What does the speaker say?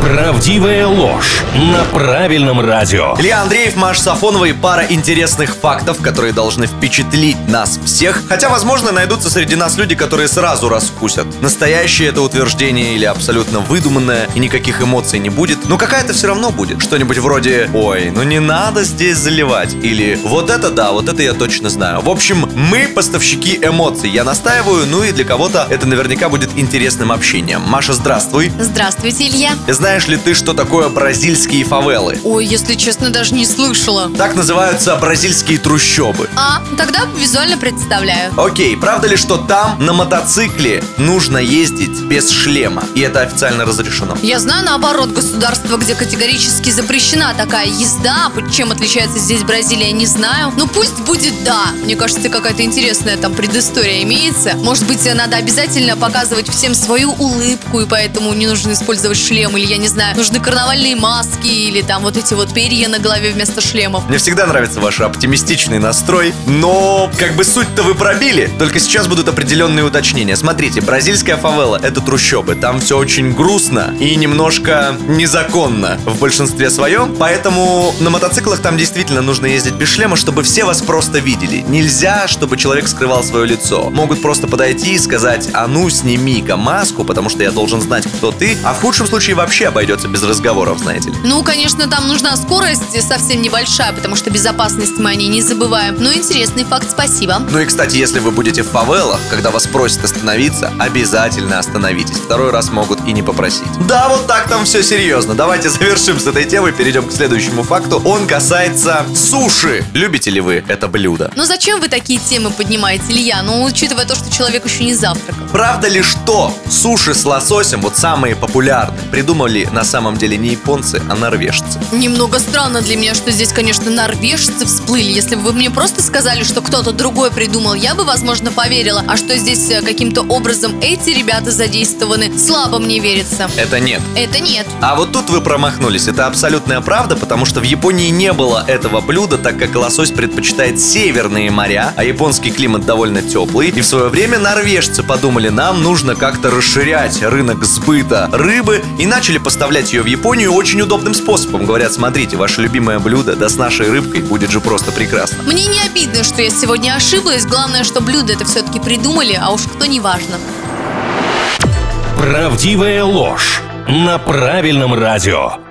Правдивая ложь на правильном радио. Илья Андреев, Маш Сафонова и пара интересных фактов, которые должны впечатлить нас всех. Хотя, возможно, найдутся среди нас люди, которые сразу раскусят. Настоящее это утверждение или абсолютно выдуманное, и никаких эмоций не будет. Но какая-то все равно будет. Что-нибудь вроде «Ой, ну не надо здесь заливать» или «Вот это да, вот это я точно знаю». В общем, мы поставщики эмоций. Я настаиваю, ну и для кого-то это наверняка будет интересным общением. Маша, здравствуй. Здравствуйте, Илья. Знаешь ли ты, что такое бразильские фавелы? Ой, если честно, даже не слышала. Так называются бразильские трущобы. А, тогда визуально представляю. Окей, правда ли, что там на мотоцикле нужно ездить без шлема? И это официально разрешено. Я знаю, наоборот, государство, где категорически запрещена такая езда. Чем отличается здесь Бразилия, не знаю. Ну пусть будет да. Мне кажется, какая-то интересная там предыстория имеется. Может быть, надо обязательно показывать всем свою улыбку, и поэтому не нужно использовать шлем, или я не знаю, нужны карнавальные маски, или там вот эти вот перья на голове вместо шлемов. Мне всегда нравится ваш оптимистичный настрой, но как бы суть-то вы пробили. Только сейчас будут определенные уточнения. Смотрите, бразильская фавела — это трущобы. Там все очень грустно и немножко незаконно в большинстве своем. Поэтому на мотоциклах там действительно нужно ездить без шлема, чтобы все вас просто видели. Нельзя, чтобы человек скрывал свое лицо. Могут просто подойти и сказать, а ну сними-ка маску, потому что я должен знать, кто ты. А в худшем случае вообще обойдется без разговоров, знаете ли. Ну, конечно, там нужна скорость совсем небольшая, потому что безопасность мы о ней не забываем. Но интересный факт, спасибо. Ну и, кстати, если вы будете в фавелах, когда вас просят остановиться, обязательно остановитесь. Второй раз могут и не попросить. Да, вот так там все серьезно. Давайте завершим с этой темой, перейдем к следующему факту. Он касается суши. Любите ли вы это блюдо? Ну зачем вы такие темы поднимаете, Илья? Ну, учитывая то, что человек еще не завтракал. Правда ли, что суши с лососем, вот самые популярные, придумали на самом деле не японцы, а норвежцы? Немного странно для меня, что здесь, конечно, норвежцы всплыли. Если бы вы мне просто сказали, что кто-то другой придумал, я бы, возможно, поверила. А что здесь э, каким-то образом эти ребята задействованы, слабо мне верится. Это нет. Это нет. А вот тут вы промахнулись. Это абсолютная правда, потому что в Японии не было этого блюда, так как лосось предпочитает северные моря, а японский климат довольно теплый. И в свое время норвежцы подумали, нам нужно как-то расширять рынок сбыта рыбы и начали поставлять ее в Японию очень удобным способом. Говорят, смотрите, ваше любимое блюдо, да с нашей рыбкой будет же просто прекрасно. Мне не обидно, что я сегодня ошиблась. Главное, что блюдо это все-таки придумали, а уж кто не важно. Правдивая ложь на правильном радио.